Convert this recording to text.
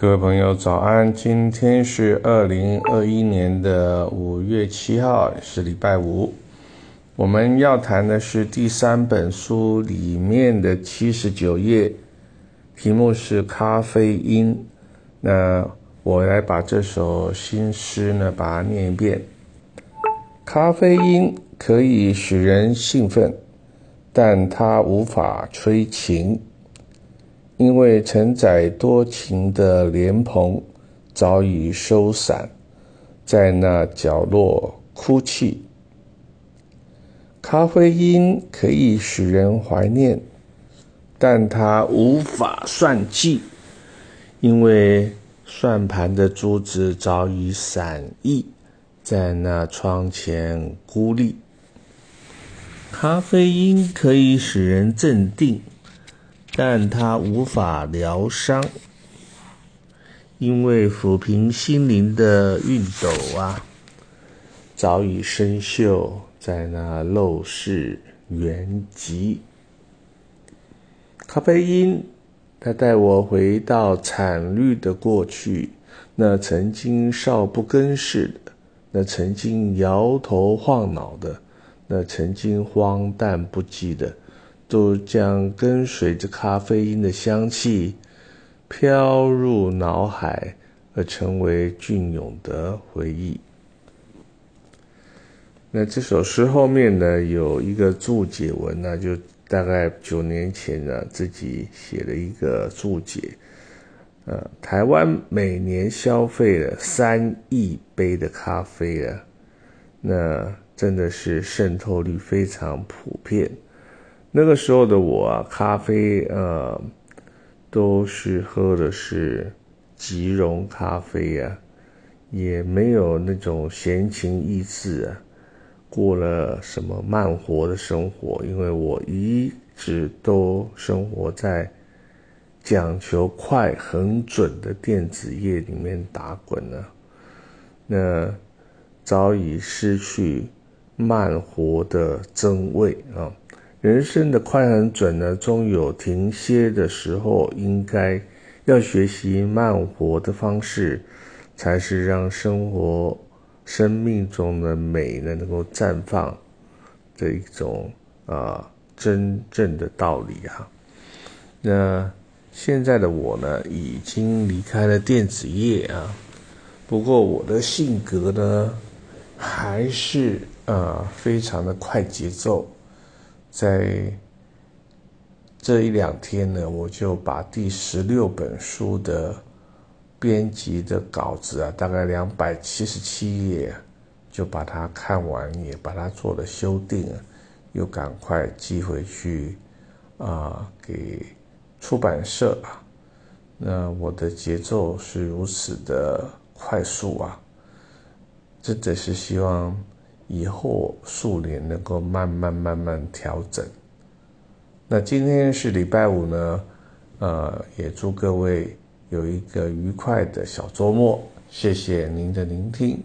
各位朋友，早安！今天是二零二一年的五月七号，是礼拜五。我们要谈的是第三本书里面的七十九页，题目是咖啡因。那我来把这首新诗呢，把它念一遍。咖啡因可以使人兴奋，但它无法催情。因为承载多情的莲蓬早已收散，在那角落哭泣。咖啡因可以使人怀念，但它无法算计，因为算盘的珠子早已散逸，在那窗前孤立。咖啡因可以使人镇定。但它无法疗伤，因为抚平心灵的熨斗啊，早已生锈在那陋室原籍。咖啡因，它带我回到惨绿的过去，那曾经少不更事的，那曾经摇头晃脑的，那曾经荒诞不羁的。都将跟随着咖啡因的香气飘入脑海，而成为隽永的回忆。那这首诗后面呢，有一个注解文呢，就大概九年前呢，自己写了一个注解。呃，台湾每年消费了三亿杯的咖啡啊，那真的是渗透率非常普遍。那个时候的我啊，咖啡呃，都是喝的是即溶咖啡呀，也没有那种闲情逸致啊，过了什么慢活的生活，因为我一直都生活在讲求快、很准的电子业里面打滚呢，那早已失去慢活的真味啊。人生的快很准呢，终有停歇的时候。应该要学习慢活的方式，才是让生活、生命中的美呢能够绽放的一种啊真正的道理哈。那现在的我呢，已经离开了电子业啊，不过我的性格呢，还是啊非常的快节奏。在这一两天呢，我就把第十六本书的编辑的稿子啊，大概两百七十七页，就把它看完，也把它做了修订，又赶快寄回去啊，给出版社啊。那我的节奏是如此的快速啊，真的是希望。以后数年能够慢慢慢慢调整。那今天是礼拜五呢，呃，也祝各位有一个愉快的小周末。谢谢您的聆听。